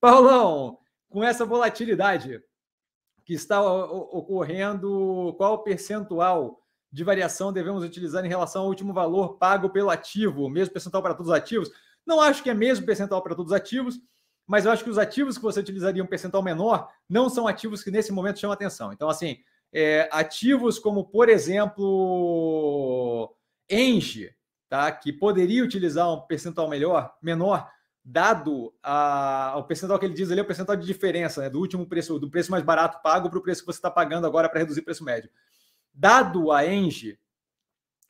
Paulão, com essa volatilidade que está ocorrendo, qual percentual de variação devemos utilizar em relação ao último valor pago pelo ativo? Mesmo percentual para todos os ativos? Não acho que é mesmo percentual para todos os ativos, mas eu acho que os ativos que você utilizaria um percentual menor não são ativos que nesse momento chamam atenção. Então, assim, é, ativos como, por exemplo, Engie, tá? que poderia utilizar um percentual melhor, menor, dado a, o percentual que ele diz ali, é o percentual de diferença né? do último preço, do preço mais barato pago para o preço que você está pagando agora para reduzir o preço médio. Dado a Engie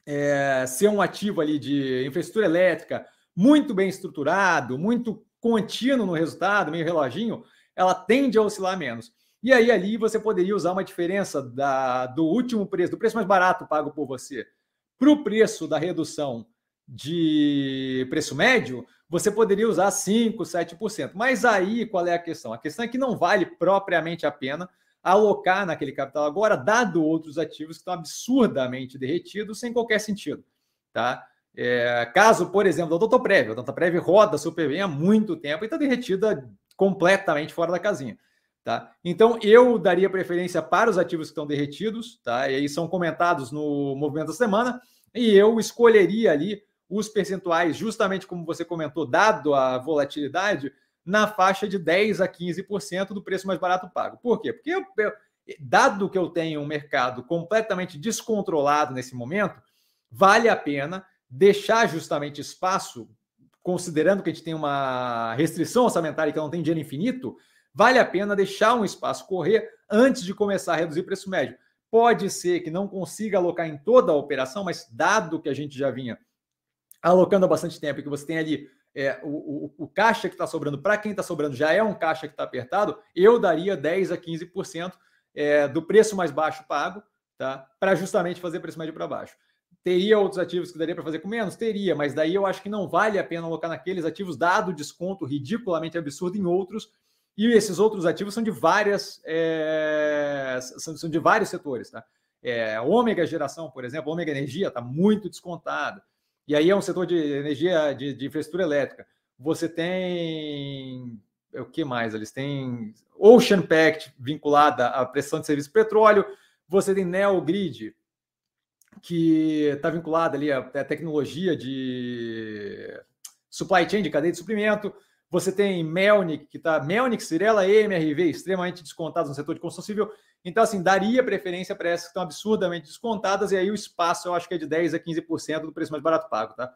é, ser um ativo ali de infraestrutura elétrica muito bem estruturado, muito contínuo no resultado, meio reloginho, ela tende a oscilar menos. E aí ali você poderia usar uma diferença da, do último preço, do preço mais barato pago por você, para o preço da redução de preço médio, você poderia usar 5%, 7%. Mas aí qual é a questão? A questão é que não vale propriamente a pena alocar naquele capital agora, dado outros ativos que estão absurdamente derretidos sem qualquer sentido. Tá? É, caso, por exemplo, da Doutor a Doutor roda super bem há muito tempo e está derretida completamente fora da casinha. Tá? Então, eu daria preferência para os ativos que estão derretidos, tá? e aí são comentados no movimento da semana, e eu escolheria ali os percentuais, justamente como você comentou, dado a volatilidade, na faixa de 10 a 15% do preço mais barato pago. Por quê? Porque, eu, eu, dado que eu tenho um mercado completamente descontrolado nesse momento, vale a pena deixar justamente espaço, considerando que a gente tem uma restrição orçamentária que não tem dinheiro infinito, vale a pena deixar um espaço correr antes de começar a reduzir preço médio. Pode ser que não consiga alocar em toda a operação, mas dado que a gente já vinha alocando bastante tempo e que você tem ali é, o, o, o, caixa que está sobrando, para quem está sobrando já é um caixa que está apertado, eu daria 10 a 15% é, do preço mais baixo pago, tá? Para justamente fazer preço médio para baixo. Teria outros ativos que daria para fazer com menos? Teria, mas daí eu acho que não vale a pena alocar naqueles ativos, dado o desconto ridiculamente absurdo em outros. E esses outros ativos são de várias é, são, são, de vários setores, tá? É, ômega geração, por exemplo, ômega energia está muito descontado. E aí é um setor de energia de, de infraestrutura elétrica. Você tem o que mais? Eles têm Ocean Pact vinculada à pressão de serviço de petróleo. Você tem Neogrid, que está vinculada ali à tecnologia de supply chain, de cadeia de suprimento. Você tem Melnick, que está Melnick, Cirela MRV, extremamente descontados no setor de construção civil. Então, assim, daria preferência para essas que estão absurdamente descontadas, e aí o espaço eu acho que é de 10% a 15% do preço mais barato pago, tá?